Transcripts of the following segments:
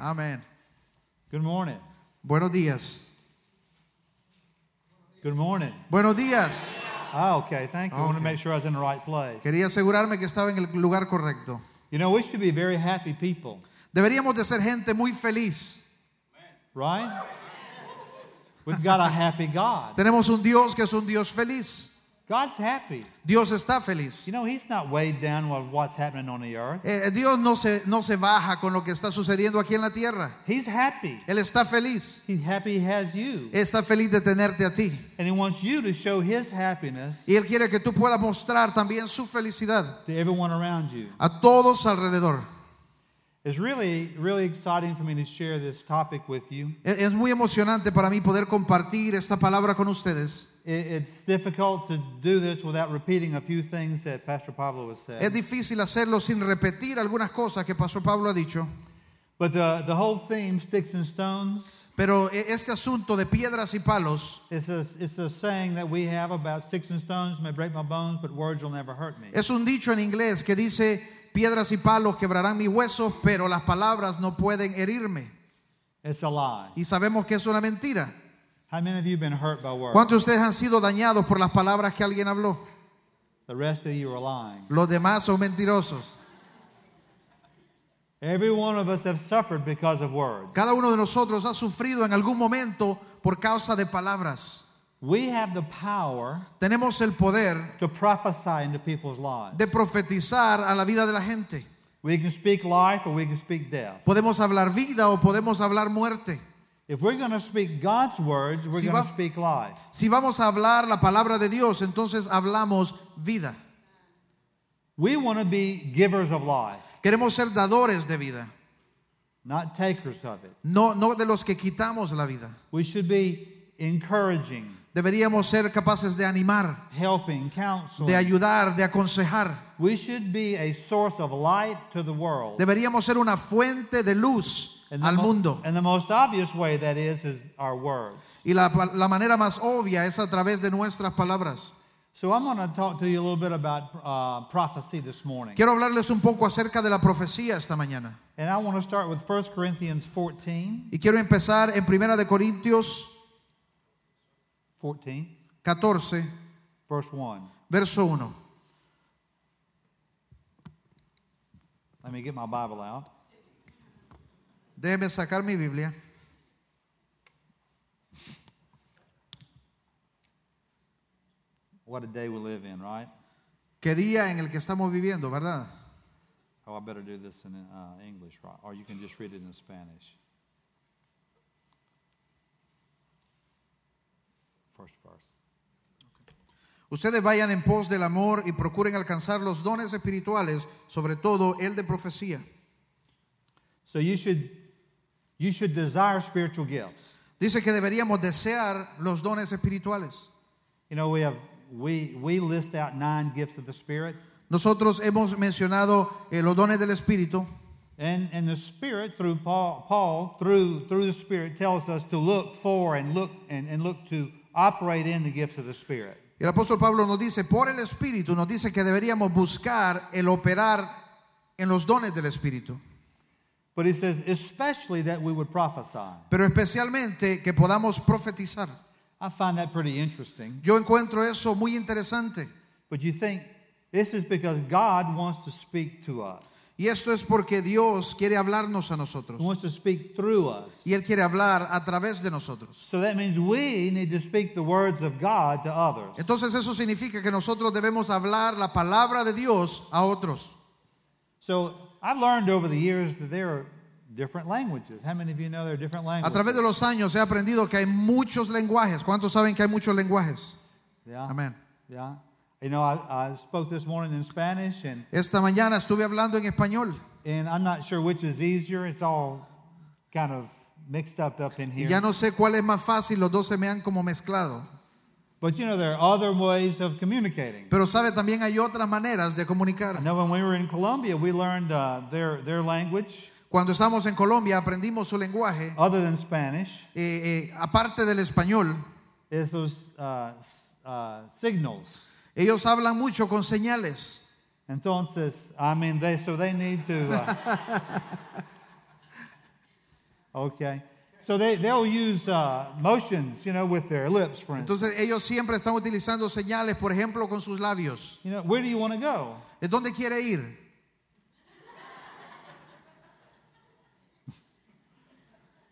Amén. Good morning. Buenos días. Good morning. Buenos días. Ah, okay. Thank you. I want to make sure I was in the right place. Quería asegurarme que estaba en el lugar correcto. You know, we should be very happy people, Deberíamos de ser gente muy feliz. right? We've got a happy God. Tenemos un Dios que es un Dios feliz. God's happy. Dios está feliz. You know, He's not weighed down with what's happening on the earth. Eh, Dios no se, no se baja con lo que está sucediendo aquí en la tierra. He's happy. Él está feliz. He's happy He has you. Está feliz de tenerte a ti. And He wants you to show His happiness Y Él quiere que tú puedas mostrar también su felicidad to everyone around you. a todos alrededor. It's really, really exciting for me to share this topic with you. E- Es muy emocionante para mí poder compartir esta palabra con ustedes. Es difícil hacerlo sin repetir algunas cosas que Pastor Pablo ha dicho. But the, whole theme, sticks and stones. Pero e, este asunto de piedras y palos. Es un dicho en inglés que dice piedras y palos quebrarán mis huesos, pero las palabras no pueden herirme. It's a lie. Y sabemos que es una mentira. How many of you have been hurt by words? ¿Cuántos de ustedes han sido dañados por las palabras que alguien habló? The rest of you are lying. Los demás son mentirosos. Every one of us have suffered because of words. Cada uno de nosotros ha sufrido en algún momento por causa de palabras. We have the power Tenemos el poder to prophesy into people's lives. de profetizar a la vida de la gente. We can speak life or we can speak death. Podemos hablar vida o podemos hablar muerte. If we're going to speak God's words, we're Si going to speak life. Si vamos a hablar la palabra de Dios, entonces hablamos vida. We want to be givers of life, Queremos ser dadores de vida, not takers of it. no, no de los que quitamos la vida. We should be encouraging, Deberíamos ser capaces de animar, helping, counseling. de ayudar, de aconsejar. We should be a source of light to the world. Deberíamos ser una fuente de luz al mundo. and the most obvious way that is is our words. Y la, la manera más obvia es a través de nuestras palabras. So I'm going to talk to you a little bit about uh, prophecy this morning. Quiero hablarles un poco acerca de la profecía esta mañana. And I want to start with 1 Corinthians 14. Y quiero empezar en Primera de Corintios 14, 14, verse 1. verso 1. Let me get my Bible out. Déjeme sacar mi Biblia. What a day we live in, right? Qué día en el que estamos viviendo, ¿verdad? Oh, I better do this in uh, English, right? Or you can just read it in Spanish. First verse. Ustedes vayan en pos del amor y procuren alcanzar los dones espirituales, sobre todo el de profecía. So you should you should desire spiritual gifts. Dice que deberíamos desear los dones espirituales. You know, we have we we list out nine gifts of the Spirit, Nosotros hemos mencionado eh, los dones del Espíritu and and the Spirit through Paul Paul through through the Spirit tells us to look for and look and, and look to operate in the gifts of the Spirit. El apóstol Pablo nos dice, por el Espíritu, nos dice que deberíamos buscar el operar en los dones del Espíritu. But he says especially that we would prophesy. Pero especialmente que podamos profetizar. I find that pretty interesting. Yo encuentro eso muy interesante. But you think this is because God wants to speak to us. Y esto es porque Dios quiere hablarnos a He wants to speak through us. Y Él quiere hablar a través de nosotros. So that means we need to speak the words of God to others. Entonces eso significa que nosotros debemos hablar la palabra de Dios a otros. So I've learned over the years that there are different languages. How many of you know there are different A languages? través de los años he aprendido que hay muchos lenguajes. ¿Cuántos saben que hay muchos lenguajes? Yeah. Amén. Yeah. You know, I, I spoke this morning in Spanish, and, Esta mañana estuve hablando en español and I'm not sure which is easier. It's all kind of mixed up up in y here. ya no sé cuál es más fácil, los dos se me han como mezclado. But you know, there are other ways of communicating. Pero sabe, también hay otras maneras de I comunicar. know when we were in Colombia, we learned uh, their, their language Cuando estamos en Colombia aprendimos su lenguaje, other than Spanish. eh, eh, aparte del español, is those uh, uh, signals. ellos hablan mucho con señales. Entonces, I mean, they so they need to. Uh, Okay. So they, they'll use uh, motions, you know, with their lips, for instance. Entonces ellos siempre están utilizando señales, por ejemplo, con sus labios. You know, where do you want to go? ¿Es dónde quiere ir?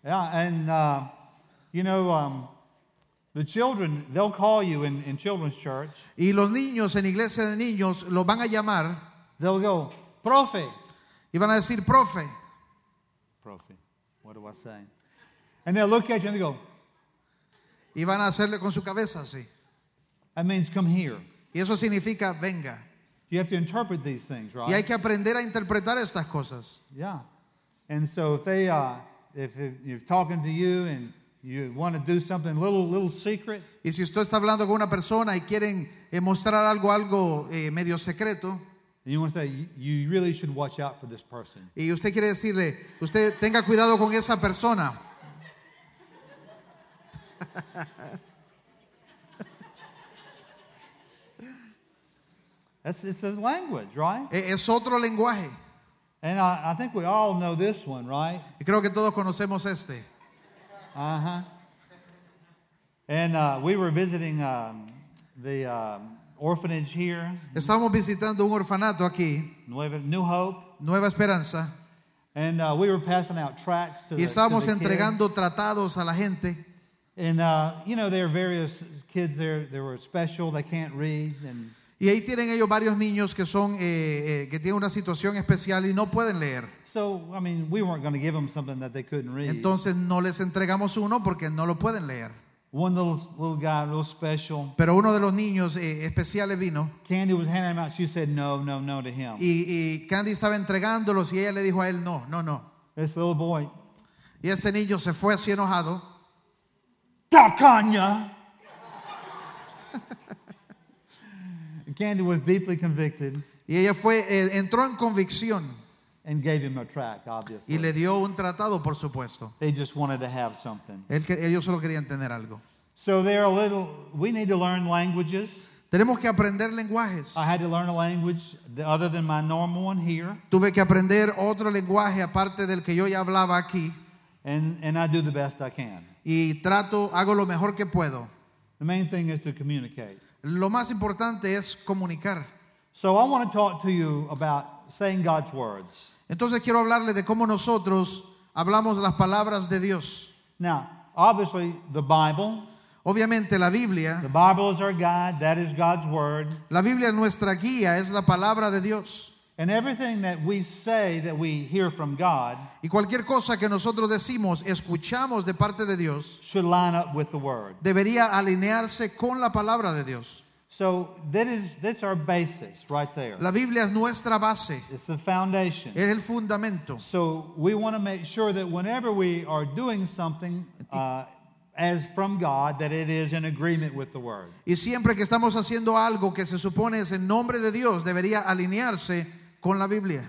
Yeah, and uh, you know, um, the children, they'll call you in, in children's church. Y los niños en iglesia de niños los van a llamar They'll go, profe. y van a decir, profe. Profe. What do I say? And they'll look at you and they go, Y van a hacerle con su cabeza así. that means come here. Y eso significa venga. You have to interpret these things, right? Y hay que aprender a interpretar estas cosas. Yeah. And so if they, uh, if, if you're talking to you and you want to do something, little, little secret, Y si usted está hablando con una persona y quieren eh, mostrar algo, algo eh, medio secreto, and you want to say, "You- you really should watch out for this person. y usted quiere decirle, usted tenga cuidado con esa persona. That's it's a language, right? Es otro lenguaje. And I, I think we all know this one, right? Y creo que todos conocemos este. Uh huh. And uh, we were visiting um, the um, orphanage here, Estábamos visitando un orfanato aquí, Nueva, New Hope, Nueva Esperanza, and uh, we were passing out tracts to y the, estábamos to the kids. entregando tratados a la gente. And uh, you know, there are various kids there. They were special. They can't read, and Y ahí tienen ellos varios niños que son eh, eh, que tienen una situación especial y no pueden leer. so I mean, we weren't going to give them something that they couldn't read. Entonces no les entregamos uno porque no lo pueden leer. One little little guy, real special. Pero uno de los niños eh, especiales vino Candy was handing them out. She said no, no, no to him. y, y Candy estaba entregándolos y ella le dijo a él no, no, no. This little boy, Y ese niño se fue así enojado Takanya. Candy was deeply convicted y ella fue eh, entró en convicción and gave him a tract, obviously. y le dio un tratado, por supuesto. They just wanted to have something. Él que- ellos solo querían tener algo. So they're a little, we need to learn languages. Tenemos que aprender lenguajes. I had to learn a language th- other than my normal one here, Tuve que aprender otro lenguaje aparte del que yo ya hablaba aquí and, and I do the best I can. Y trato, hago lo mejor que puedo. The main thing is to communicate. Lo más importante es comunicar. So I want to talk to you about saying God's words. Entonces quiero hablarle de cómo nosotros hablamos las palabras de Dios. Now, obviously, the Bible, Obviamente la Biblia, the Bible is our guide, that is God's word. la Biblia es nuestra guía, es la palabra de Dios. And everything that we say that we hear from God Y cualquier cosa que nosotros decimos, escuchamos de parte de Dios, should line up with the word. debería alinearse con la palabra de Dios. So that is that's our basis right there. La Biblia es nuestra base, It's the foundation. es el fundamento. So we want to make sure that whenever we are doing something uh, as from God, that it is in agreement with the word. Y siempre que estamos haciendo algo que se supone es en nombre de Dios, debería alinearse con la Biblia.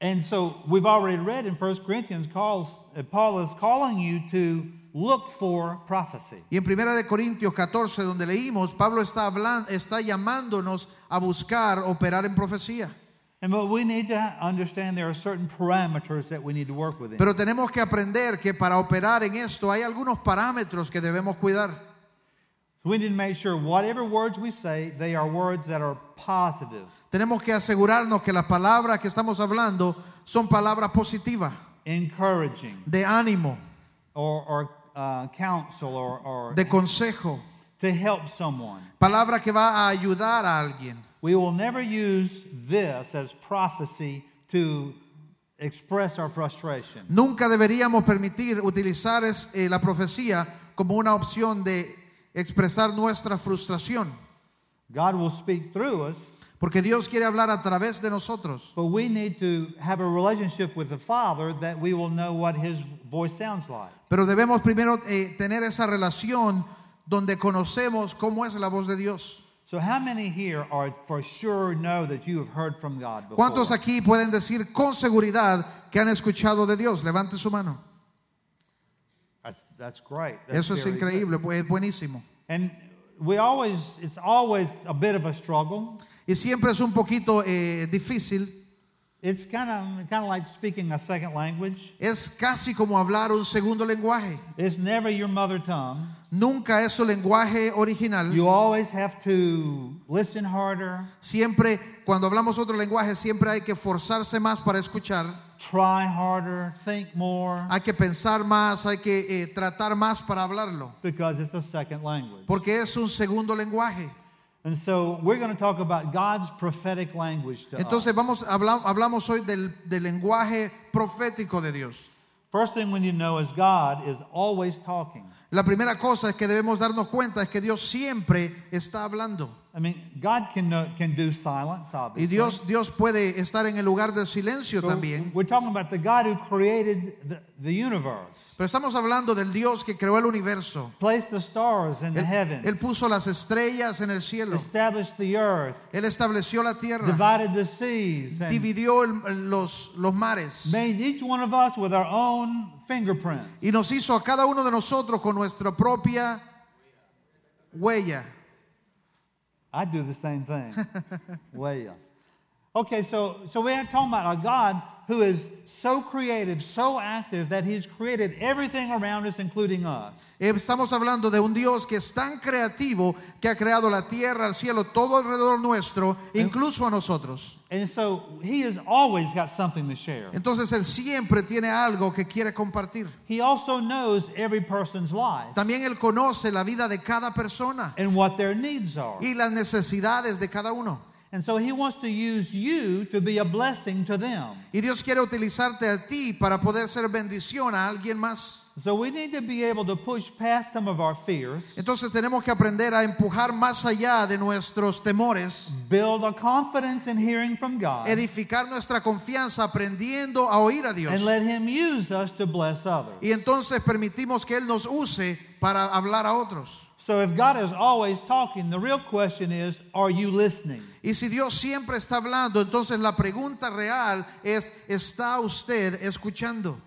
And so we've already read in 1 Corinthians, Paul's, uh, Paul is calling you to look for prophecy. Y en 1 de Corintios 14, donde leímos, Pablo está hablando, está llamándonos a buscar operar en profecía. And but we need to understand there are certain parameters that we need to work within. Pero tenemos que aprender que para operar en esto hay algunos parámetros que debemos cuidar. we need to make sure whatever words we say, they are words that are positive, Tenemos que asegurarnos que las palabras que estamos hablando son palabras positivas, encouraging, de ánimo, or, or uh, counsel, or, or de consejo, to help someone. palabra que va a ayudar a alguien. We will never use this as prophecy to express our frustration. Nunca deberíamos permitir utilizar es- eh, la profecía como una opción de expresar nuestra frustración, God will speak through us, porque Dios quiere hablar a través de nosotros. but we need to have a relationship with the Father that we will know what His voice sounds like. Pero debemos primero eh, tener esa relación donde conocemos cómo es la voz de Dios. So, how many here are for sure know that you have heard from God before? ¿Cuántos aquí pueden decir con seguridad que han escuchado de Dios? Levante su mano. That's, that's great. That's Eso es increíble, es buenísimo. And we always, it's always a bit of a struggle Y siempre es un poquito eh, difícil It's kind of kind of like speaking a second language. Es casi como hablar un segundo lenguaje. It's never your mother tongue. Nunca es su lenguaje original. You always have to listen harder, Siempre, cuando hablamos otro lenguaje, siempre hay que forzarse más para escuchar. try harder, think more, Hay que pensar más, hay que eh, tratar más para hablarlo. because it's a second language. Porque es un segundo lenguaje. And so we're going to talk about God's prophetic language to Entonces vamos, habla- hablamos hoy del, del lenguaje profético de Dios. First thing we need to know is God is always talking. La primera cosa es que debemos darnos cuenta es que Dios siempre está hablando. I mean, God can, can do silence, Y obviously. Dios, Dios puede estar en el lugar del silencio So también. We're talking about the God who created the, the universe, Pero estamos hablando del Dios que creó el universo. placed the stars in the Él, heavens, Él puso las estrellas en el cielo. established the earth, Él estableció la tierra. divided the seas, and Dividió el- los, los mares. made each one of us with our own fingerprint. Y nos hizo a cada uno de nosotros con nuestra propia huella. I do the same thing. well, yes. Okay, so so we're talking about a God who is so creative, so active that He's created everything around us, including us. Eh, Estamos hablando de un Dios que es tan creativo que ha creado la tierra, el cielo, todo alrededor nuestro, incluso a nosotros. And so He has always got something to share. Entonces Él siempre tiene algo que quiere compartir. He also knows every person's life También Él conoce la vida de cada persona and what their needs are. y las necesidades de cada uno. And so He wants to use you to be a blessing to them. Y Dios quiere utilizarte a ti para poder ser bendición a alguien más. So we need to be able to push past some of our fears, Entonces tenemos que aprender a empujar más allá de nuestros temores, build a confidence in hearing from God, edificar nuestra confianza aprendiendo a oír a Dios. and let Him use us to bless others. Y entonces permitimos que Él nos use para hablar a otros. So if God is always talking, the real question is, are you listening? Y si Dios siempre está hablando, entonces la pregunta real es, ¿está usted escuchando?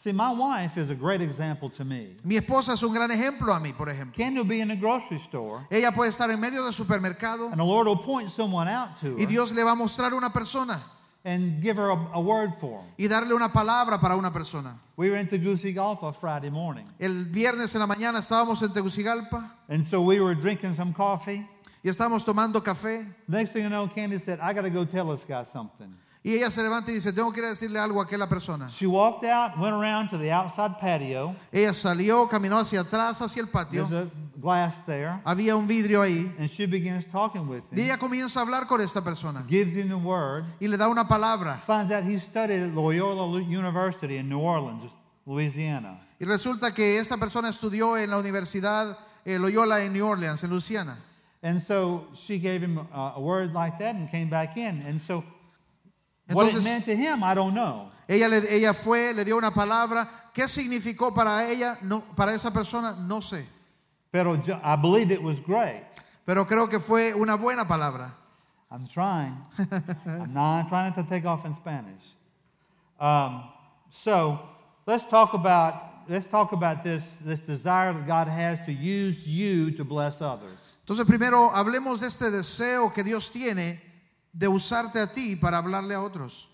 See, my wife is a great example to me. Mi esposa es un gran ejemplo a mí, por ejemplo. Can you be in a grocery store Ella puede estar en medio del supermercado and the Lord will point someone out to y her Dios le va a mostrar una persona and give her a, a word for y darle una palabra para una persona. We were in Tegucigalpa Friday morning, El viernes en la mañana estábamos en Tegucigalpa and so we were drinking some coffee. y estábamos tomando café Next thing you know, Candy said, I got to go tell this guy something. Y ella se levanta y dice, tengo que ir a decirle algo a aquella persona. She walked out, went around to the outside patio. Ella salió, caminó hacia atrás, hacia el patio. There's a glass there, Había un vidrio ahí and she begins talking with y him, ella comienza a hablar con esta persona gives him the word, y le da una palabra. finds out he studied at Loyola University in New Orleans, Louisiana. Y resulta que esta persona estudió en la Universidad eh, Loyola en New Orleans, en Luisiana. And so she gave him a, a word like that and came back in. And so what it Entonces- meant to him, I don't know. Ella, le- ella fue, le dio una palabra. ¿Qué significó para ella, no, para esa persona? No sé. Pero I believe it was great. Pero creo que fue una buena palabra. I'm trying. I'm not trying to take off in Spanish. Um, so let's talk about let's talk about this this desire that God has to use you to bless others. Entonces primero hablemos de este deseo que Dios tiene de usarte a ti para hablarle a otros.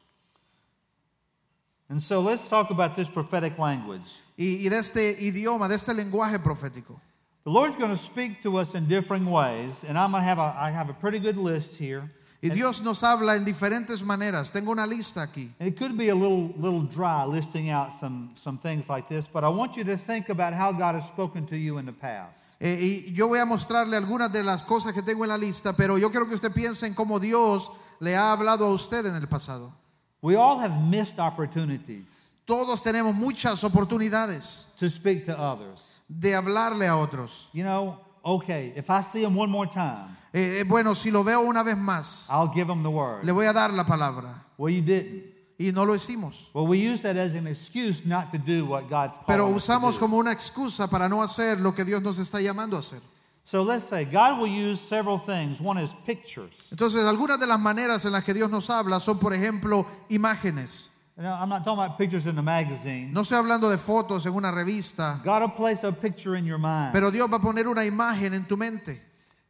And so let's talk about this prophetic language. Y, y de este idioma, de este lenguaje profético. The Lord's going to speak to us in differing ways, and I'm going to have a I have a pretty good list here. Y Dios nos habla en diferentes maneras. Tengo una lista aquí. And it could be a little little dry listing out some some things like this, but I want you to think about how God has spoken to you in the past. Eh, y yo voy a mostrarle algunas de las cosas que tengo en la lista, pero yo quiero que usted piense en cómo Dios le ha hablado a usted en el pasado. We all have missed opportunities Todos tenemos muchas oportunidades to speak to others. de hablarle a otros. You know, okay, if I see him one more time, Eh, eh, bueno, si lo veo una vez más, I'll give him the word. le voy a dar la palabra. Well, you didn't. Y no lo hicimos. Well, we use that as an excuse not to do what God Pero called us to usamos do. como una excusa para no hacer lo que Dios nos está llamando a hacer. So let's say God will use several things. One is pictures. Entonces, algunas de las maneras en las que Dios nos habla son, por ejemplo, imágenes. Now, I'm not talking about pictures in the magazine. No estoy hablando de fotos en una revista, God will place a picture in your mind. pero Dios va a poner una imagen en tu mente.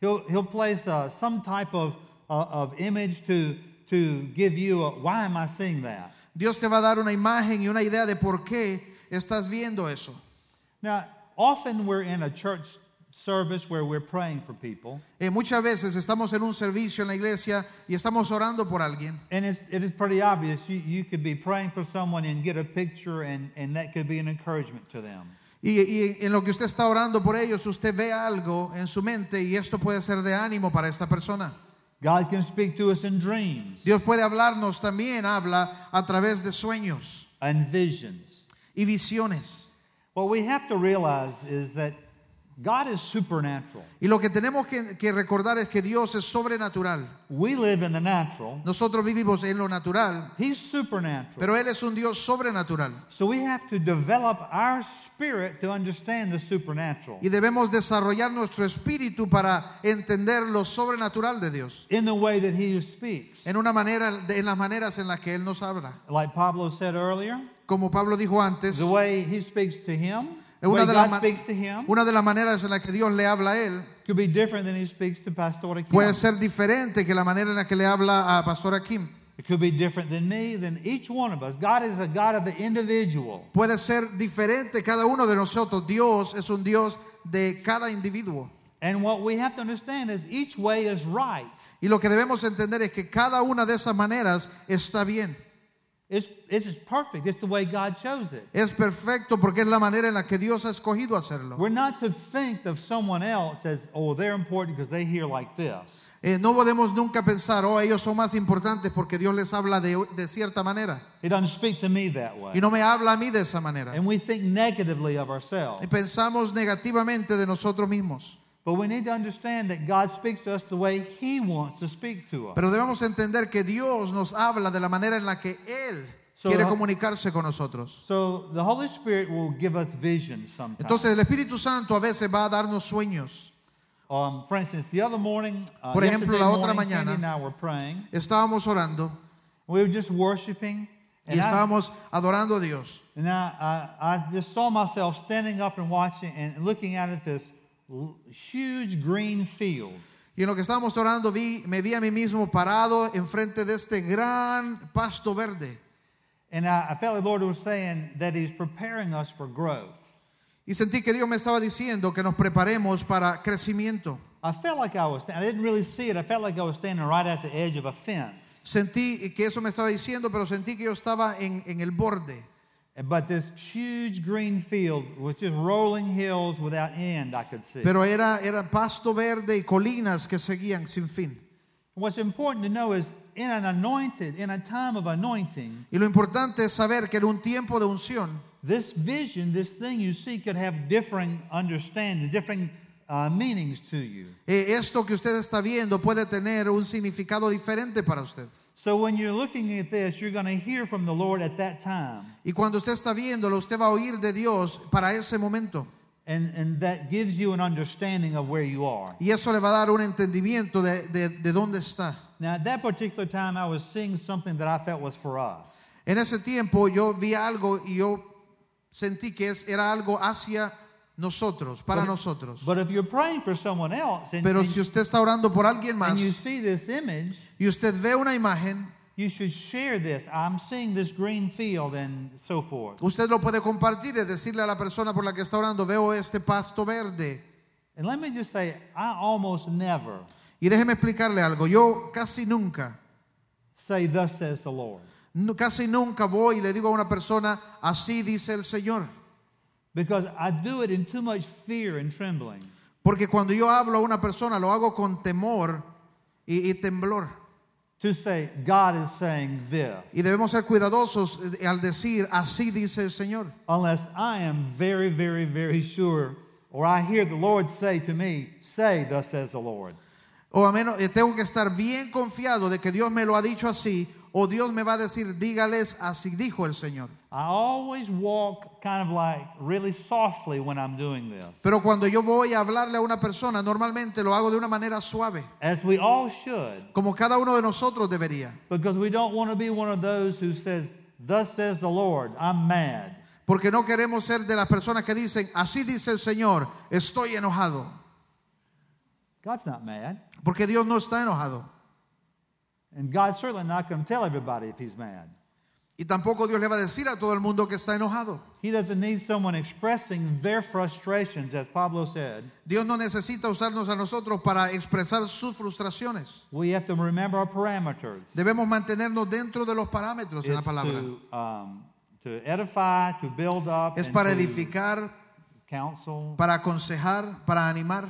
He'll, he'll place uh, some type of, uh, of image to, to give you a why am I seeing that? Dios te va a dar una imagen y una idea de por qué estás viendo eso. Now, often we're in a church service where we're praying for people, Eh, muchas veces estamos en un servicio en la iglesia y estamos orando por alguien. and it's, it is pretty obvious. You, you could be praying for someone and get a picture, and, and that could be an encouragement to them. Y, y en lo que usted está orando por ellos, usted ve algo en su mente y esto puede ser de ánimo para esta persona. God can speak to us in dreams Dios puede hablarnos también, habla a través de sueños and visions. y visiones. What we have to realize is that God is supernatural. Y lo que tenemos que, que recordar es que Dios es sobrenatural. We live in the natural, Nosotros vivimos en lo natural, He's supernatural. pero Él es un Dios sobrenatural. So we have to develop our spirit to understand the supernatural Y debemos desarrollar nuestro espíritu para entender lo sobrenatural de Dios. in the way that He speaks. En una manera, en las maneras en las que Él nos habla. Like Pablo said earlier, Como Pablo dijo antes, the way He speaks to him, una de, las God ma- speaks to him, una de las maneras en las que Dios le habla a Él could be different than He speaks to Pastor Kim. puede ser diferente que la manera en la que le habla a Pastora Kim. It could be different than me, than each one of us. God is a God of the individual. Puede ser diferente cada uno de nosotros. Dios es un Dios de cada individuo. And what we have to understand is each way is right. Y lo que debemos entender es que cada una de esas maneras está bien. It's, it's perfect. It's the way God chose it. Es perfecto porque es la manera en la que Dios ha escogido hacerlo. We're not to think of someone else as, oh, they're important because they hear like this. Eh, no podemos nunca pensar, oh, ellos son más importantes porque Dios les habla de, de cierta manera. He doesn't speak to me that way. Y no me habla a mí de esa manera. And we think negatively of ourselves. Y pensamos negativamente de nosotros mismos. But we need to understand that God speaks to us the way He wants to speak to us. Pero debemos entender que Dios nos habla de la manera en la que Él So, quiere comunicarse con nosotros. So the Holy Spirit will give us visions sometimes. Entonces el Espíritu Santo a veces va a darnos sueños. um, for instance, the other morning, uh, Por ejemplo, la otra morning, mañana. And I were praying. Estábamos orando We were just worshiping. y estábamos adorando a Dios. and I, I, I just saw myself standing up and watching and looking out at this huge green field. Y en lo que estábamos orando vi, me vi a mí mismo parado enfrente de este gran pasto verde. And I, I felt the Lord was saying that He's preparing us for growth. Y sentí que Dios me estaba diciendo que nos preparemos para crecimiento. I felt like I was, I didn't really see it. I felt like I was standing right at the edge of a fence. Sentí que eso me estaba diciendo, pero sentí que yo estaba en, en el borde. But this huge green field with just rolling hills without end, I could see. Pero era, era pasto verde y colinas que seguían sin fin. What's important to know is in an anointed, in a time of anointing, Y lo importante es saber que en un tiempo de unción, this vision, this thing you see could have differing understanding, different uh, meanings to you. eh, esto que usted está viendo puede tener un significado diferente para usted. So when you're looking at this, you're going to hear from the Lord at that time. Y cuando usted está viéndolo, usted va a oír de Dios para ese momento. And, and that gives you an understanding of where you are. Y eso le va a dar un entendimiento de, de, de dónde está. Now, at that particular time, I was seeing something that I felt was for us. En ese tiempo yo vi algo y yo sentí que es, era algo hacia nosotros, para But- nosotros. But if you're praying for someone else and, Pero and- si usted está orando por alguien and más you see this image, y usted ve una imagen, you should share this. I'm seeing this green field and so forth. usted lo puede compartir y decirle a la persona por la que está orando, veo este pasto verde. And let me just say, I almost never Y déjeme explicarle algo, yo casi nunca, say, Thus says the Lord. casi nunca voy y le digo a una persona, así dice el Señor. Because I do it in too much fear and trembling. Porque cuando yo hablo a una persona, lo hago con temor y, y temblor. To say, God is saying this. Y debemos ser cuidadosos al decir, así dice el Señor. Unless I am very, very, very sure, or I hear the Lord say to me, Say, Thus says the Lord. O a menos eh, tengo que estar bien confiado de que Dios me lo ha dicho así, o Dios me va a decir, dígales, así dijo el Señor. I always walk kind of like really softly when I'm doing this, Pero cuando yo voy a hablarle a una persona, normalmente lo hago de una manera suave, as we all should, como cada uno de nosotros debería. because we don't want to be one of those who says, Thus says the Lord, I'm mad. Porque no queremos ser de las personas que dicen, así dice el Señor, estoy enojado. God's not mad. Porque Dios no está enojado. And God's certainly not going to tell everybody if he's mad. Y tampoco Dios le va a decir a todo el mundo que está enojado. He doesn't need someone expressing their frustrations, as Pablo said. Dios no necesita usarnos a nosotros para expresar sus frustraciones. We have to remember our parameters. Debemos mantenernos dentro de los parámetros en la It's palabra. to, um, to edify, to build up, Es para edificar, counsel. para aconsejar, para animar.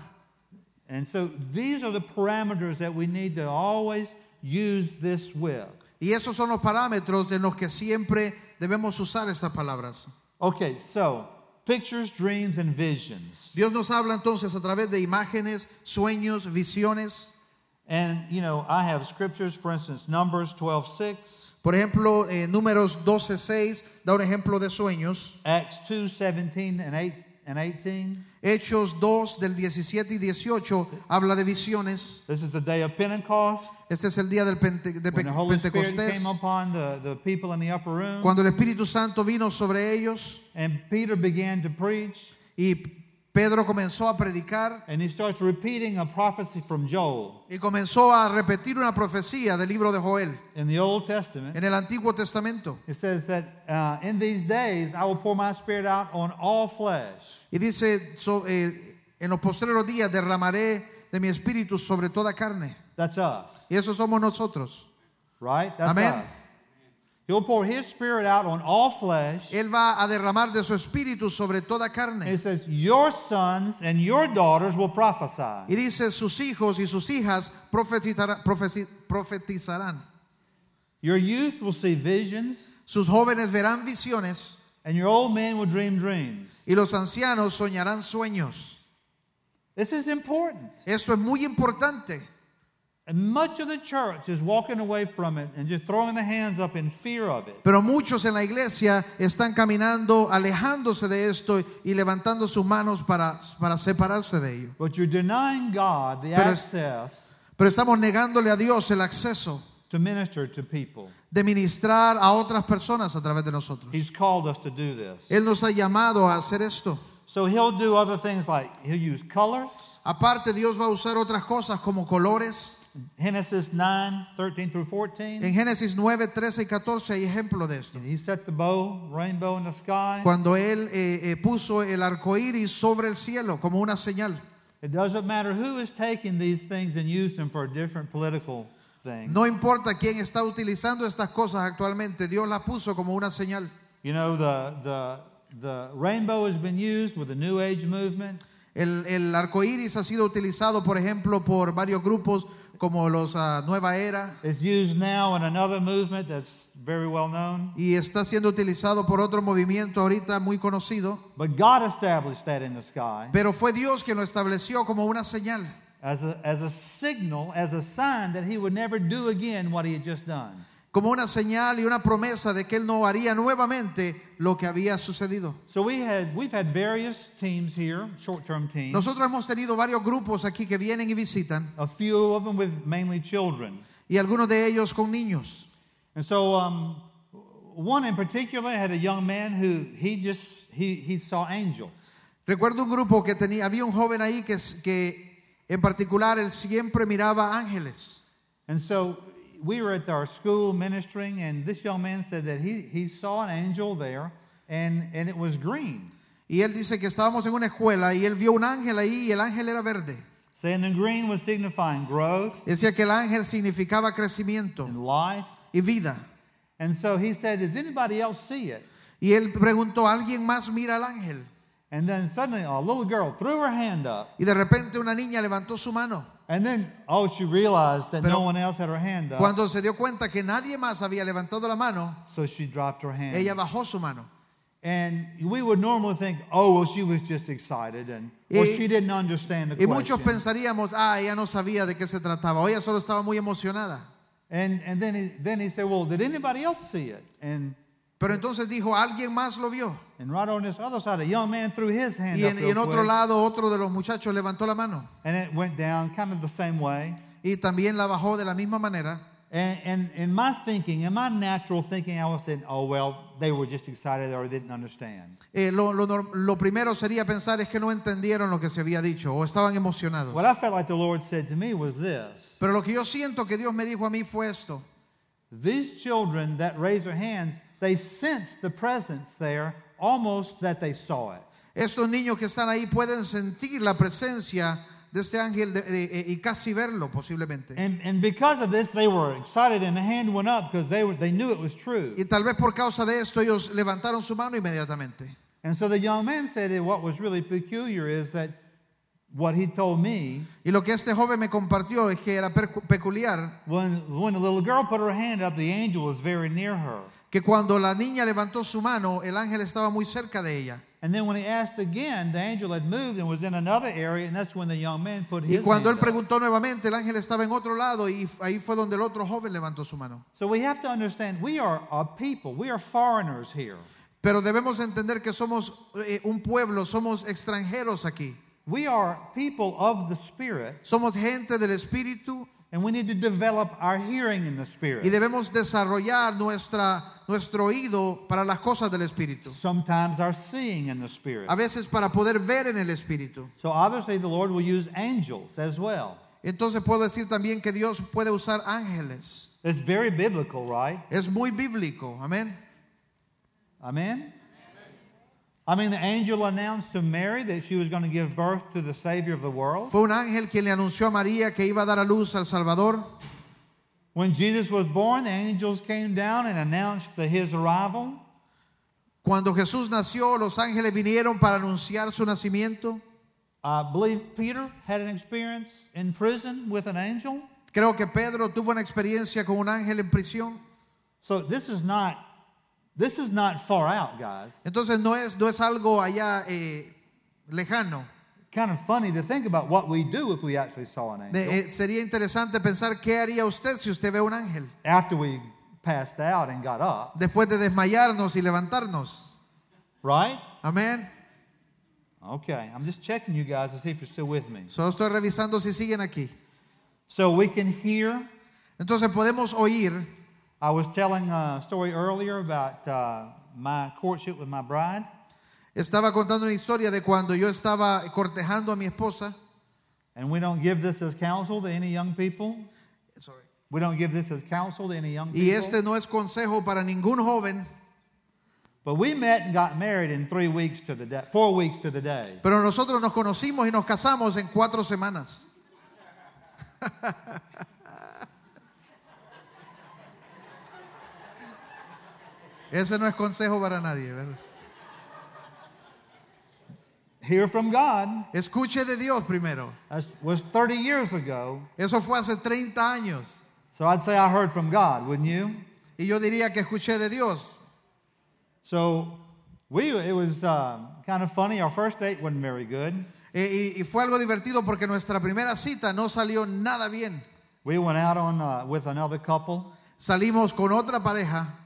And so these are the parameters that we need to always use this with. Y esos son los parámetros en los que siempre debemos usar estas palabras. Okay, so pictures, dreams, and visions. Dios nos habla entonces a través de imágenes, sueños, visiones. And, you know, I have scriptures, for instance, Numbers 12 6, Por ejemplo, eh, números 12.6 da un ejemplo de sueños. Acts 2 17 and 8 and 18. Hechos 2 del 17 y 18 habla de visiones. This is the day of Pentecost Este es el día del Pente- de Pe- Pentecostés, came upon the, the people in the upper room. cuando el Espíritu Santo vino sobre ellos And Peter began to preach, y Pedro comenzó a predicar and he starts repeating a prophecy from Joel y comenzó a repetir una profecía del libro de Joel in the Old Testament. en el Antiguo Testamento. It says that uh, in these days I will pour my spirit out on all flesh. Y dice, so- eh, en los postreros días derramaré de mi espíritu sobre toda carne. That's us, Y eso somos nosotros. right? That's Amen. us. He'll pour his spirit out on all flesh. Él va a derramar de su espíritu sobre toda carne. He says, Your sons and your daughters will prophesy. Y dice, sus hijos y sus hijas profetizarán. Your youth will see visions, Sus jóvenes verán visiones and your old men will dream dreams. y los ancianos soñarán sueños. This is important. Esto es muy importante. And much of the church is walking away from it and just throwing the hands up in fear of it. Pero muchos en la iglesia están caminando, alejándose de esto y levantando sus manos para, para separarse de ello. But you're denying God the Pero access Pero estamos negándole a Dios el acceso to minister to people. de ministrar a otras personas a través de nosotros. He's called us to do this. Él nos ha llamado a hacer esto. So he'll do other things like he'll use colors. Aparte, Dios va a usar otras cosas como colores. Genesis 9, 13 through 14. En Génesis 9, 13 y 14 hay ejemplo de esto. And he set the bow, rainbow in the sky. Cuando Él eh, eh, puso el arco iris sobre el cielo como una señal. It doesn't matter who is taking these things and them for different political things. No importa quién está utilizando estas cosas actualmente, Dios las puso como una señal. You know, the, the, the rainbow has been used with the New Age movement. El, el arco iris ha sido utilizado, por ejemplo, por varios grupos como los ah, Nueva Era It's used now in another movement that's very well known. y está siendo utilizado por otro movimiento ahorita muy conocido. But God established that in the sky Pero fue Dios quien lo estableció como una señal, as a, as a signal, as a sign that He would never do again what He had just done. Como una señal y una promesa de que Él no haría nuevamente lo que había sucedido. So we had, we've had various teams here, short-term teams, Nosotros hemos tenido varios grupos aquí que vienen y visitan a few of them with mainly children. y algunos de ellos con niños. And so um, one in particular had a young man who he just, he, he saw angels. Recuerdo un grupo que tenía, había un joven ahí que, que en particular él siempre miraba ángeles. And so we were at our school ministering, and this young man said that he, he saw an angel there, and, and it was green. Y él dice que estábamos en una escuela y él vio un ángel ahí y el ángel era verde. Saying the green was signifying growth Decía que el ángel significaba crecimiento and life. y vida. And so he said, Does anybody else see it? Y él preguntó, ¿alguien más mira al ángel? And then suddenly a little girl threw her hand up. Y de repente una niña levantó su mano. And then, oh, she realized that Pero no one else had her hand up. Cuando se dio cuenta que nadie más había levantado la mano, So she dropped her hand. ella bajó su mano. And we would normally think, oh, well, she was just excited and well, Y- she didn't understand the Y muchos question. pensaríamos, ah, ella no sabía de qué se trataba, o ella solo estaba muy emocionada. And, and then, he, then he said, well, did anybody else see it? And, Pero entonces dijo, alguien más lo vio. and right on this other side, a young man threw his hand Y en, real y en otro quick, lado, otro de los muchachos levantó la mano. and it went down kind of the same way. Y también la bajó de la misma manera. And, and in my thinking, in my natural thinking, I was saying, oh, well, they were just excited or didn't understand. Eh, lo, lo nor- lo primero sería pensar es que no entendieron lo que se había dicho o estaban emocionados. What I felt like the Lord said to me was this Pero lo que yo siento que Dios me dijo a mí fue esto. These children that raise their hands, they sense the presence there almost that they saw it. Estos niños que están ahí pueden sentir la presencia de este ángel de- de- eh, y casi verlo posiblemente. And, and because of this, they were excited and the hand went up because they, were, they knew it was true. Y tal vez por causa de esto ellos levantaron su mano inmediatamente. And so the young man said what was really peculiar is that What he told me, y lo que este joven me compartió es que era peculiar. Que cuando la niña levantó su mano, el ángel estaba muy cerca de ella. Y cuando él preguntó nuevamente, el ángel estaba en otro lado y ahí fue donde el otro joven levantó su mano. Pero debemos entender que somos eh, un pueblo, somos extranjeros aquí. We are people of the Spirit, Somos gente del Espíritu and we need to develop our hearing in the Spirit. y debemos desarrollar nuestra, nuestro oído para las cosas del Espíritu. Sometimes our seeing in the Spirit. A veces para poder ver en el Espíritu. So obviously the Lord will use angels as well. Entonces puedo decir también que Dios puede usar ángeles. It's very biblical, right? Es muy bíblico. Amén. Amen? I mean, the angel announced to Mary that she was going to give birth to the Savior of the world. Fue un ángel quien le anunció a María que iba a dar a luz al Salvador. When Jesus was born, the angels came down and announced the, his arrival. Cuando Jesús nació, los ángeles vinieron para anunciar su nacimiento. I believe Peter had an experience in prison with an angel. Creo que Pedro tuvo una experiencia con un ángel en prisión. So this is not this is not far out, guys. Entonces no es, no es algo allá eh, lejano. Kind of funny to think about what we do if we actually saw an angel De- eh, sería interesante pensar qué haría usted si usted ve un ángel. after we passed out and got up, Después de desmayarnos y levantarnos. right? Amén. Okay, I'm just checking you guys to see if you're still with me. Solo estoy revisando si siguen aquí. So we can hear. Entonces podemos oír. I was telling a story earlier about uh, my courtship with my bride. Estaba contando una historia de cuando yo estaba cortejando a mi esposa. And we don't give this as counsel to any young people. Sorry. We don't give this as counsel to any young Y people. este no es consejo para ningún joven. But we met and got married in three weeks to the day, four weeks to the day. Pero nosotros nos conocimos y nos casamos en cuatro semanas. Ese no es consejo para nadie. ¿verdad? Hear from God. Escuche de Dios primero. That was 30 years ago. Eso fue hace 30 años. So I'd say I heard from God, wouldn't you? Y yo diría que escuché de Dios. So we, it was uh, kind of funny. Our first date wasn't very good. Y, y fue algo divertido porque nuestra primera cita no salió nada bien. We went out on uh, with another couple. Salimos con otra pareja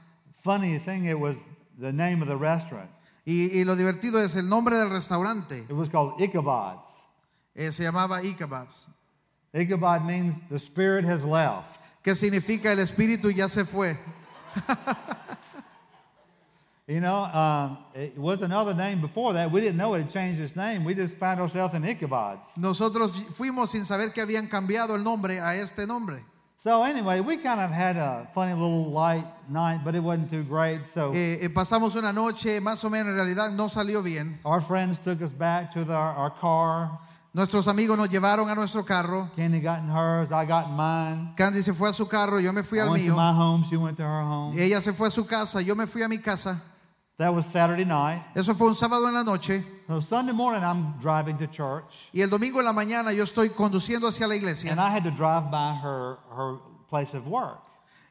Funny thing, it was the name of the restaurant. y, y lo divertido es el nombre del restaurante. It was called Ichabod's. Eh, se llamaba Ichabod's. Ichabod means the spirit has left. que significa el espíritu ya se fue. You know, um, it was another name before that. We didn't know it had changed its name. We just found ourselves in Ichabod's. Nosotros fuimos sin saber que habían cambiado el nombre a este nombre. So anyway, we kind of had a funny little light night, but it wasn't too great. So Eh, eh, pasamos una noche, más o menos en realidad no salió bien. our friends took us back to the, our car. Nuestros amigos nos llevaron a nuestro carro. Candy got in hers, I got in mine. Candy se fue a su carro, yo me fui I al went to mío. my home, she went to her home. Ella se fue a su casa, yo me fui a mi casa. That was Saturday night. Eso fue un sábado en la noche. So Sunday morning, I'm driving to church, Y el domingo en la mañana yo estoy conduciendo hacia la iglesia. and. I had to drive by her, her place of work.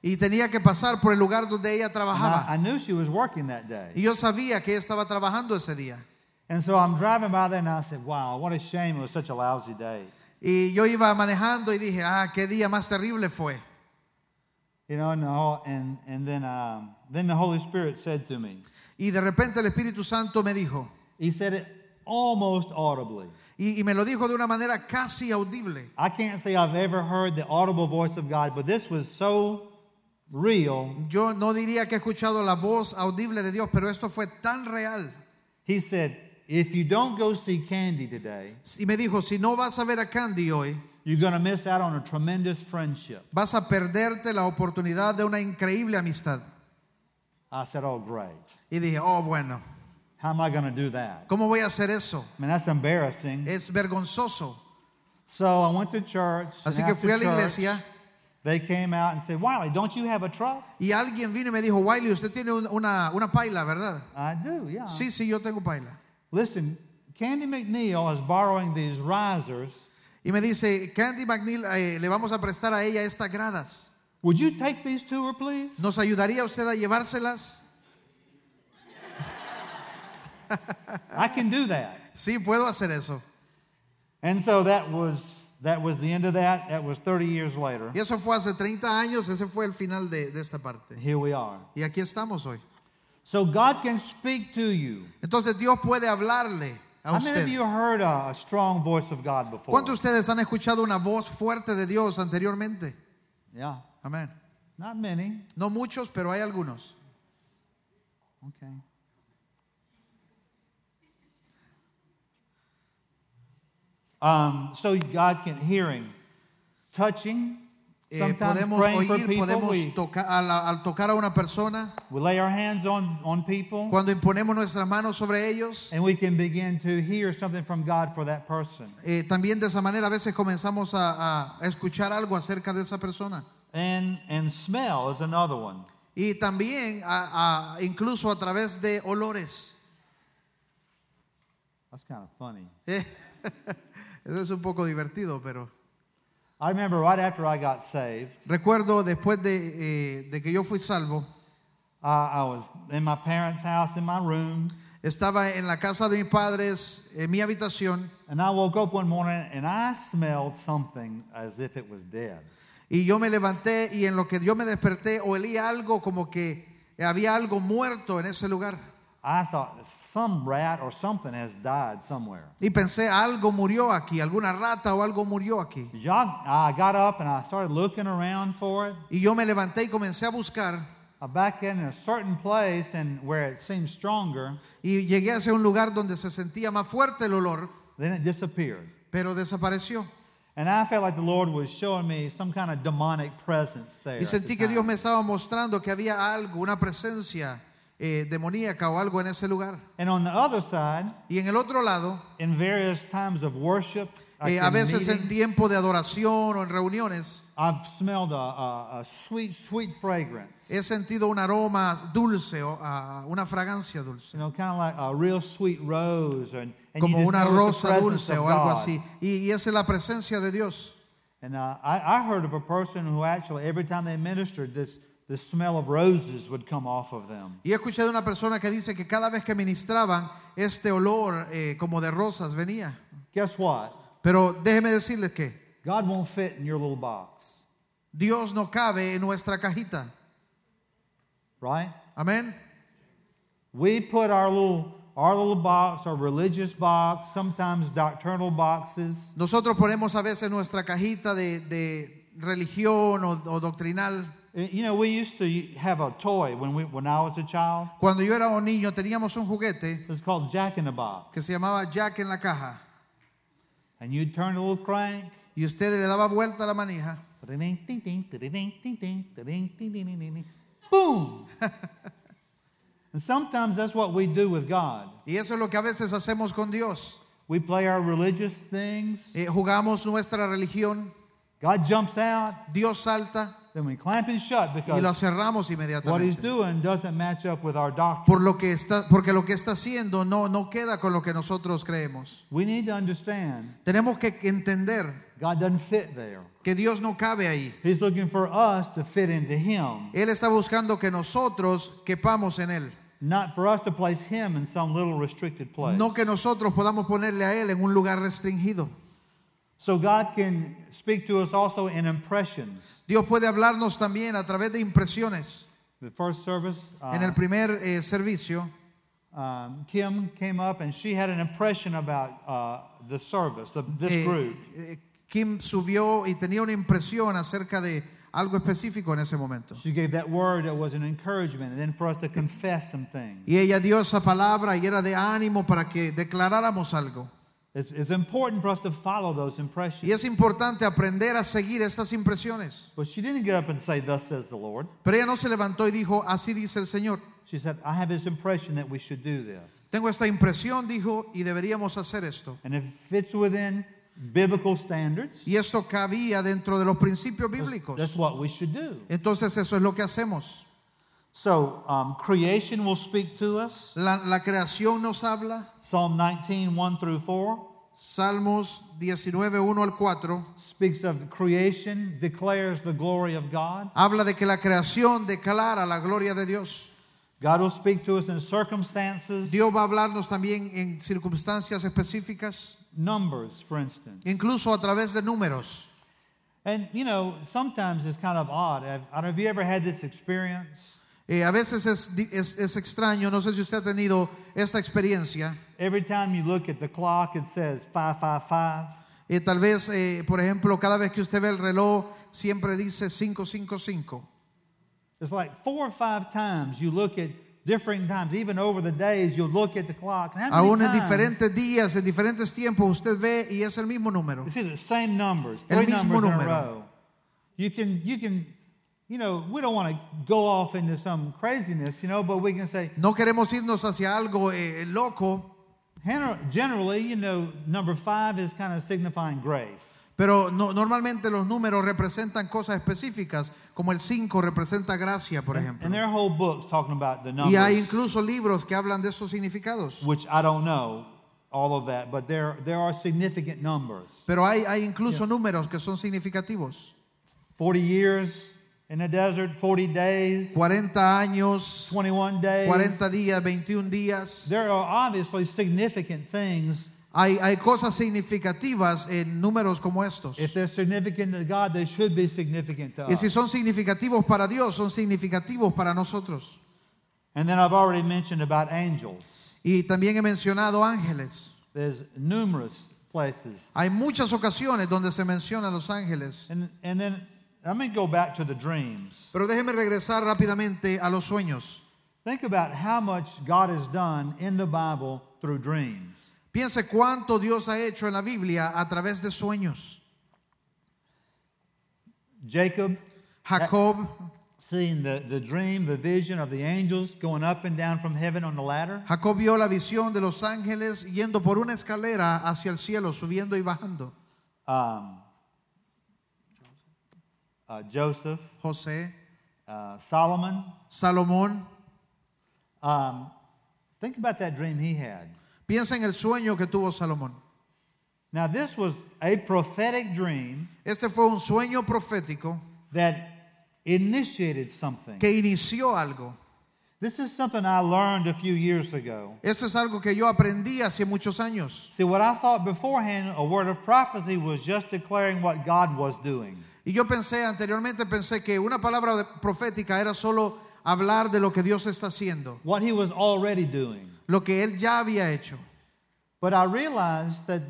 Y tenía que pasar por el lugar donde ella trabajaba. I, I knew she was working that day. Y yo sabía que ella estaba trabajando ese día. And so I'm driving by there, and I said, wow, what a shame it was such a lousy day. Y yo iba manejando y dije, ah, qué día más terrible fue. You know, and, the and, and then, um, then the Holy Spirit said to me, Y de repente el Espíritu Santo me dijo, He said it almost audibly. y, y me lo dijo de una manera casi audible. I can't say I've ever heard the audible voice of God, but this was so real. Yo no diría que he escuchado la voz audible de Dios, pero esto fue tan real. He said, if you don't go see Candy today, Y me dijo, si no vas a ver a Candy hoy, you're going to miss out on a tremendous friendship. vas a perderte la oportunidad de una increíble amistad. I said, oh, great. Y dije, oh, bueno, How am I going to do that? ¿cómo voy a hacer eso? I mean, that's embarrassing. Es vergonzoso. So I went to church. Así que fui a la iglesia They came out and said, Wiley, don't you have a truck? y alguien vino y me dijo, Wiley, usted tiene un- una, una paila, ¿verdad? I do, yeah. Sí, sí, yo tengo paila. Listen, Candy McNeil is borrowing these risers. Y me dice, Candy McNeil, eh, le vamos a prestar a ella estas gradas. Would you take these to her, please? ¿Nos ayudaría usted a llevárselas? I can do that. Sí, puedo hacer eso. And so that was that was the end of that. That was 30 years later. Y eso fue hace 30 años, ese fue el final de, de esta parte. Here we are. Y aquí estamos hoy. So God can speak to you. Entonces Dios puede hablarle a How many of usted. you heard a, a strong voice of God before? ¿Cuántos de ustedes han escuchado una voz fuerte de Dios anteriormente? Yeah, Amén. not many. No muchos, pero hay algunos. Okay. Um, so God can hearing, touching. Eh, podemos oír, people. podemos We, tocar, al, al tocar a una persona, we lay our hands on, on people, cuando imponemos nuestras manos sobre ellos, and we can begin to hear something from God for that person. eh, también de esa manera a veces comenzamos a, a escuchar algo acerca de esa persona. And and smell is another one. Y también a- a- incluso a través de olores. That's kind of funny. Eso es un poco divertido, pero I remember right after I got saved, recuerdo después de, eh, de que yo fui salvo, I, I was in my parents' house in my room, estaba en la casa de mis padres, en mi habitación, and I woke up one morning and I smelled something as if it was dead. y yo me levanté y en lo que yo me desperté olía algo como que había algo muerto en ese lugar. I thought some rat or something has died somewhere. Y pensé, algo murió aquí, alguna rata o algo murió aquí. I got up and I started looking around for it. Y yo me levanté y comencé a buscar I back in a certain place and where it seemed stronger, y llegué hacia un lugar donde se sentía más fuerte el olor, then it disappeared. pero desapareció. And I felt like the Lord was showing me some kind of demonic presence there. Y sentí the que Dios me estaba mostrando que había algo, una presencia eh, demoníaca o algo en ese lugar. And on the other side, Y en el otro lado, in various times of worship, eh, a veces en meetings, tiempo de adoración o en reuniones, I've smelled a, a, a sweet, sweet fragrance. he sentido un aroma dulce o ah, una fragancia dulce. You know, kind of like a real sweet rose, and, and Como una rosa dulce o algo así. Y, y esa es la presencia de Dios. And uh, I, I heard of a person who actually, every time they ministered, this, this smell of roses would come off of them. Y he escuchado una persona que dice que cada vez que ministraban, este olor eh, como de rosas venía. Guess what? Pero déjeme decirles que God won't fit in your little box, Dios no cabe en nuestra cajita. right? Amén. We put our little, our little box, our religious box, sometimes doctrinal boxes, Nosotros ponemos a veces nuestra cajita de, de religión o, o doctrinal. Uh, You know, we used to have a toy when, we, when I was a child. Cuando yo era un niño teníamos un juguete It was called Jack in the Box. que se llamaba Jack en la caja. And you'd turn the little crank. Y usted le daba vuelta a la manija Boom! and sometimes that's what we do with God. y eso es lo que a veces hacemos con Dios. We play our religious things. Eh, jugamos nuestra religión, God jumps out. Dios salta Then we clamp it shut y lo because cerramos what he's inmediatamente. doing doesn't match up with our doctrine. Por lo que está, porque lo que está haciendo no, no queda con lo que nosotros creemos. We need to understand Tenemos que entender God doesn't fit there. que Dios no cabe ahí. He's looking for us to fit into Him, Él está buscando que nosotros quepamos en Él. not for us to place Him in some little restricted place. No que nosotros podamos ponerle a Él en un lugar restringido. So God can speak to us also in impressions. Dios puede hablarnos también a través de impresiones. The first service, uh, En el primer eh, servicio, um, Kim came up and she had an impression about uh, the service, the, this eh, group. eh, Kim subió y tenía una impresión acerca de algo específico en ese momento. She gave that word that was an encouragement, and then for us to confess some things. Y ella dio esa palabra y era de ánimo para que declaráramos algo. It's, it's important for us to follow those impressions. Y es importante aprender a seguir estas impresiones. But she didn't get up and say, Thus says the Lord. Pero ella no se levantó y dijo, así dice el Señor. She said, I have this impression that we should do this. Tengo esta impresión, dijo, y deberíamos hacer esto. And if it fits within biblical standards, Y esto cabía dentro de los principios bíblicos. that's what we should do. Entonces eso es lo que hacemos. So, um, creation will speak to us. La, la creación nos habla. Psalm 19, 1 through 4, Salmos 19, 1 al 4. speaks of creation, declares the glory of God. Habla de que la creación declara la gloria de Dios. God will speak to us in circumstances, Dios va a hablarnos también en circunstancias específicas, numbers, for instance. incluso a través de números. And, you know, sometimes it's kind of odd. I don't know, have you ever had this experience? Eh, a veces es, es- es extraño, no sé si usted ha tenido esta experiencia. Every time you look at the clock, it says 555. Eh, tal vez, eh, por ejemplo, cada vez que usted ve el reloj, siempre dice 555. It's like four or five times you look at different times, even over the days, you'll look at the clock. Aún en diferentes días, en diferentes tiempos, usted ve y es el mismo número. You see the same numbers, El mismo número. You can, you can, you know, we don't want to go off into some craziness, you know, but we can say, No queremos irnos hacia algo eh, loco, generally, you know, number five is kind of signifying grace. pero no- normalmente los números representan cosas específicas, como el 5 representa gracia, por ejemplo. And there are whole books talking about the numbers, Y hay incluso libros que hablan de esos significados. which I don't know all of that, but there, there are significant numbers. Pero hay, hay incluso números que son significativos. 40 years in the desert, 40 days, 40 años, 21 days. 40 días, 21 días. There are obviously significant things. Hay, hay cosas significativas en números como estos. If they're significant to God, they should be significant to Y si us. son significativos para Dios, son significativos para nosotros. And then I've already mentioned about angels. Y también he mencionado ángeles. There's numerous places. Hay muchas ocasiones donde se mencionan los ángeles. And, and then let me go back to the dreams. Pero déjeme regresar rápidamente a los sueños. Think about how much God has done in the Bible through dreams. Piense cuánto Dios ha hecho en la Biblia a través de sueños. Jacob Jacob, seeing the, the dream, the vision of the angels going up and down from heaven on the ladder. Jacob vio la visión de los ángeles yendo por una escalera hacia el cielo, subiendo y bajando. Um, uh, Joseph, José, uh, Solomon. Salomón. Um, think about that dream he had. Piensa en el sueño que tuvo Salomón. Now, this was a prophetic dream Este fue un sueño profético that initiated something. que inició algo. This is something I learned a few years ago. Esto es algo que yo aprendí hace muchos años. See, what I thought beforehand, a word of prophecy was just declaring what God was doing. Y yo pensé anteriormente, pensé que una palabra profética era solo hablar de lo que Dios está haciendo, what he was already doing. lo que Él ya había hecho. But I realized that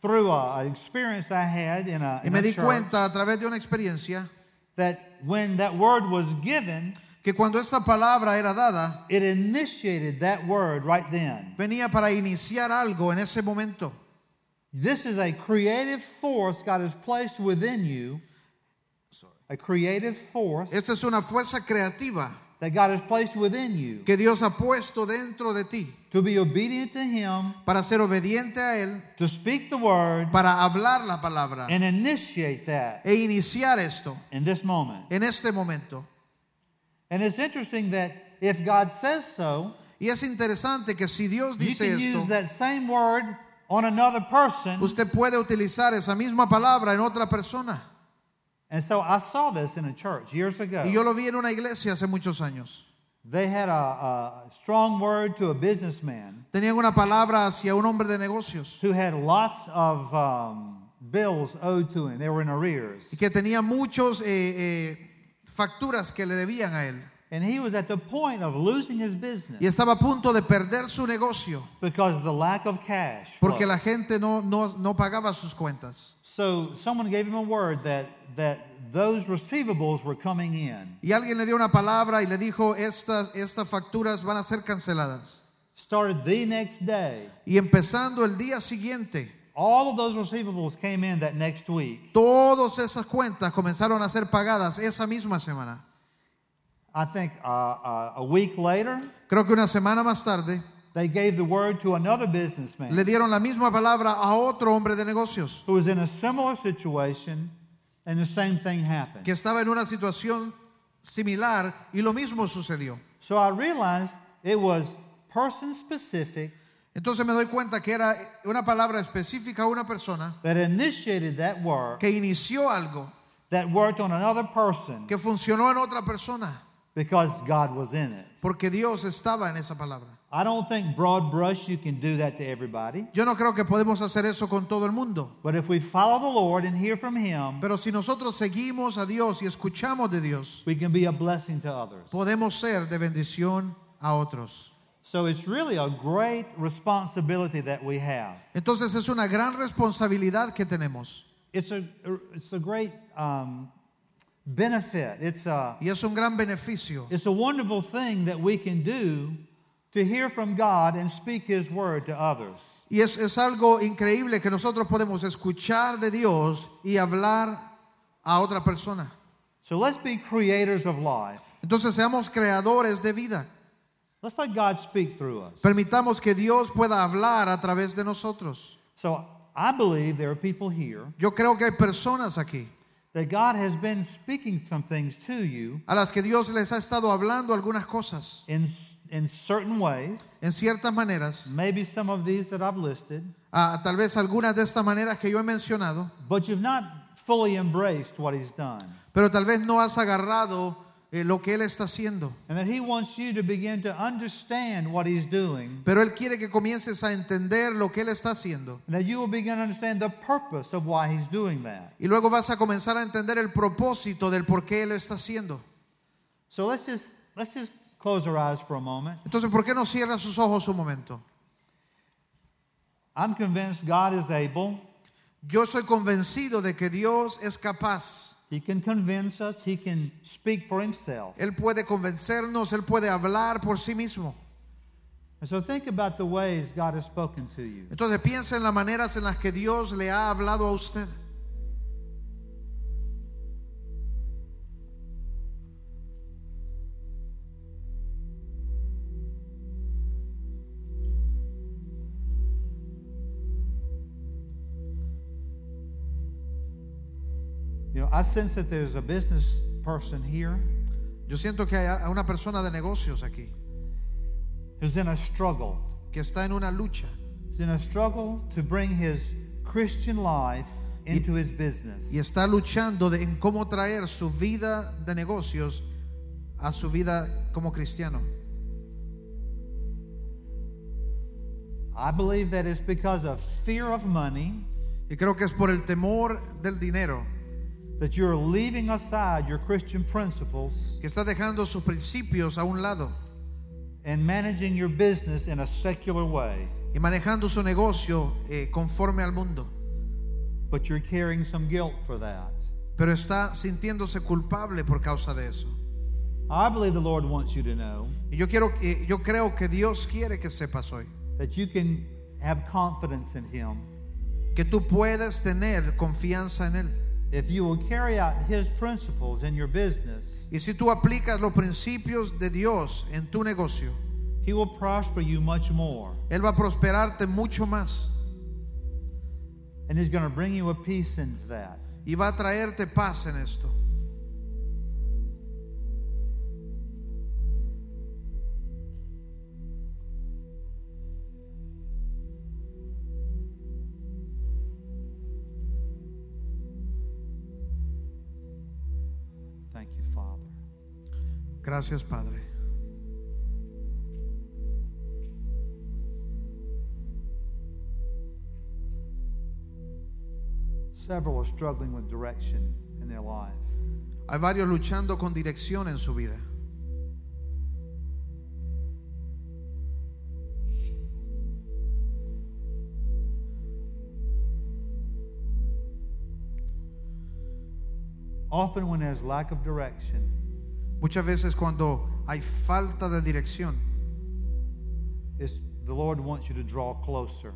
through an experience I had in a, Y in me a di church, cuenta a través de una experiencia that when that word was given, que cuando esta palabra era dada, it initiated that word right then. venía para iniciar algo en ese momento. This is a creative force God has placed within you. A creative force Esta es una fuerza creativa that God has placed within you que Dios ha puesto dentro de ti to be obedient to Him, para ser obediente a Él, to speak the word, para hablar la palabra and initiate that e iniciar esto in this moment. en este momento. And it's interesting that if God says so, Y es interesante que si Dios dice you can use that same word on another person. usted puede utilizar esa misma palabra en otra persona. And so I saw this in a church years ago. Y yo lo vi en una iglesia hace muchos años. They had a, a strong word to a businessman Tenían una palabra hacia un hombre de negocios who had lots of um, bills owed to him. They were in arrears. y que tenía muchos eh, eh, facturas que le debían a él. And he was at the point of losing his business y estaba a punto de perder su negocio because of the lack of cash. porque flow. la gente no, no, no pagaba sus cuentas. So someone gave him a word that, that those receivables were coming in. Y alguien le dio una palabra y le dijo, estas, estas facturas van a ser canceladas. Started the next day. Y empezando el día siguiente, All of those receivables came in that next week. todas esas cuentas comenzaron a ser pagadas esa misma semana. I think uh, uh, a week later, Creo que una semana más tarde they gave the word to another businessman le dieron la misma palabra a otro hombre de negocios who was in a similar situation, and the same thing happened. que estaba en una situación similar y lo mismo sucedió. So I realized it was person specific Entonces me doy cuenta que era una palabra específica a una persona that initiated that work que inició algo that worked on another person que funcionó en otra persona because God was in it. porque Dios estaba en esa palabra. I don't think broad brush you can do that to everybody. Yo no creo que podemos hacer eso con todo el mundo, But if we follow the Lord and hear from Him, pero si nosotros seguimos a Dios y escuchamos de Dios, we can be a blessing to others. podemos ser de bendición a otros. So it's really a great responsibility that we have. Entonces es una gran responsabilidad que tenemos It's a, it's a great um, benefit. It's a, y es un gran beneficio. it's a wonderful thing that we can do to hear from God and speak His word to others. Y es, es algo increíble que nosotros podemos escuchar de Dios y hablar a otra persona. So let's be creators of life. Entonces seamos creadores de vida. Let's let God speak through us. Permitamos que Dios pueda hablar a través de nosotros. So I believe there are people here Yo creo que hay personas aquí that God has been speaking some things to you a las que Dios les ha estado hablando algunas cosas. in, in certain ways, en ciertas maneras, maybe some of these that I've listed, tal vez algunas de estas maneras que yo he mencionado, but you've not fully embraced what He's done. pero tal vez no has agarrado lo que Él está haciendo. And that He wants you to begin to understand what He's doing, Pero Él quiere que comiences a entender lo que Él está haciendo. and that you will begin to understand the purpose of why He's doing that. Y luego vas a comenzar a entender el propósito del por qué Él está haciendo. So let's just let's just close our eyes for a moment. Entonces, ¿por qué no cierra sus ojos un momento? I'm convinced God is able. Yo soy convencido de que Dios es capaz. He can convince us. He can speak for Himself. Él puede convencernos, Él puede hablar por sí mismo. And so think about the ways God has spoken to you. Entonces piensa en las maneras en las que Dios le ha hablado a usted. I sense that there's a business person here Yo siento que hay una persona de negocios aquí who's in a struggle. que está en una lucha He's in a struggle to bring his Christian life into his business. y está luchando de, en cómo traer su vida de negocios a su vida como cristiano. I believe that it's because of fear of money Y creo que es por el temor del dinero that you're leaving aside your Christian principles que está dejando sus principios a un lado and managing your business in a secular way, y manejando su negocio eh, conforme al mundo. but you're carrying some guilt for that. Pero está sintiéndose culpable por causa de eso. I believe the Lord wants you to know Y yo, quiero, eh, yo creo que Dios quiere que sepas hoy that you can have confidence in Him que tú puedes tener confianza en Él. If you will carry out His principles in your business. Y si tú aplicas los principios de Dios en tu negocio, He will prosper you much more, Él va a prosperarte mucho más and He's going to bring you a peace into that. y va a traerte paz en esto. Gracias, Padre. Several are struggling with direction in their life. Hay varios luchando con dirección en su vida. Often, when there's lack of direction, Muchas veces cuando hay falta de dirección, it's, the Lord wants you to draw closer.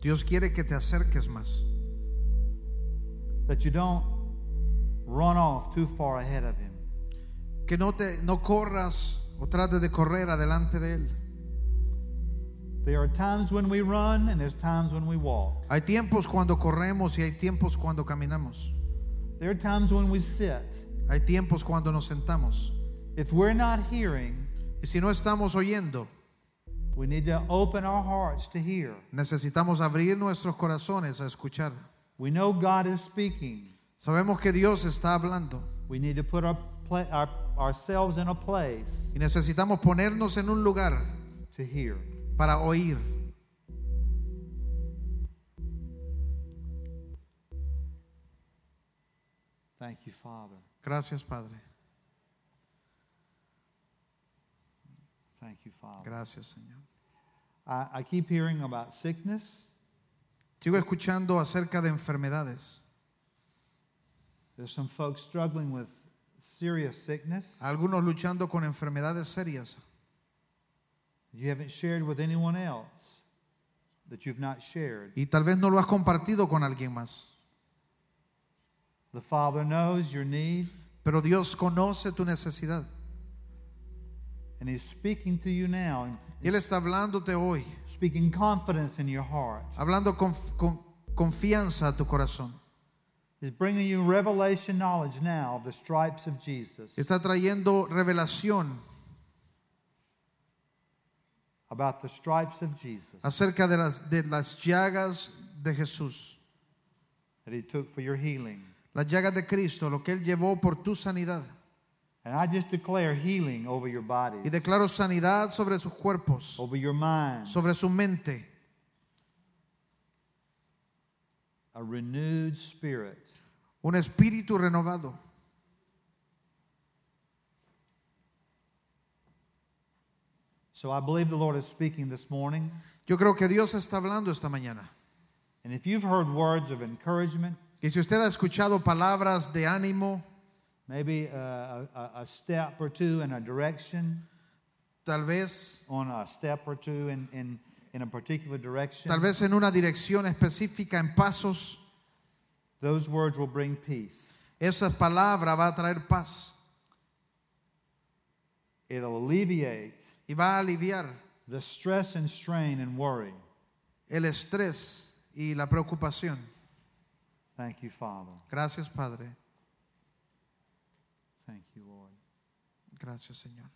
Dios quiere que te acerques más, That you don't run off too far ahead of Him. que no te no corras o trates de correr adelante de él. There are times when we run, and there's times when we walk. Hay tiempos cuando corremos y hay tiempos cuando caminamos. There are times when we sit. Hay tiempos cuando nos sentamos. If we're not hearing, Y si no estamos oyendo, we need to open our hearts to hear. necesitamos abrir nuestros corazones a escuchar. We know God is speaking. Sabemos que Dios está hablando We need to put our, our, ourselves in a place y necesitamos ponernos en un lugar to hear. para oír. Gracias, Padre. Thank you, Father. Gracias, Señor. I, I keep hearing about sickness. Sigo escuchando acerca de enfermedades. There's some folks struggling with serious sickness. Algunos luchando con enfermedades serias You haven't shared with anyone else that you've not shared. y tal vez no lo has compartido con alguien más. The Father knows your need, Pero Dios conoce tu necesidad and He's speaking to you now, y Él está hablándote hoy, speaking confidence in your heart. hablando con, con confianza a tu corazón. He's bringing you revelation knowledge now of the stripes of Jesus, Está trayendo revelación about the stripes of Jesus acerca de las, de las llagas de Jesús, that He took for your healing. Las llagas de Cristo, lo que Él llevó por tu sanidad. And I just declare healing over your bodies, Y declaro sanidad sobre sus cuerpos, over your mind, sobre su mente, a renewed spirit. un espíritu renovado. So I believe the Lord is speaking this morning. Yo creo que Dios está hablando esta mañana. And if you've heard words of encouragement, Y si usted ha escuchado palabras de ánimo, maybe a, a, a step or two in a direction, tal vez, on a step or two in, in, in a particular direction, tal vez en una dirección específica, en pasos, those words will bring peace. esa palabra va a traer paz It'll alleviate y va a aliviar the stress and strain and worry. el estrés y la preocupación. Thank you, Father. Gracias, Padre. Thank you, Lord. Gracias, Señor.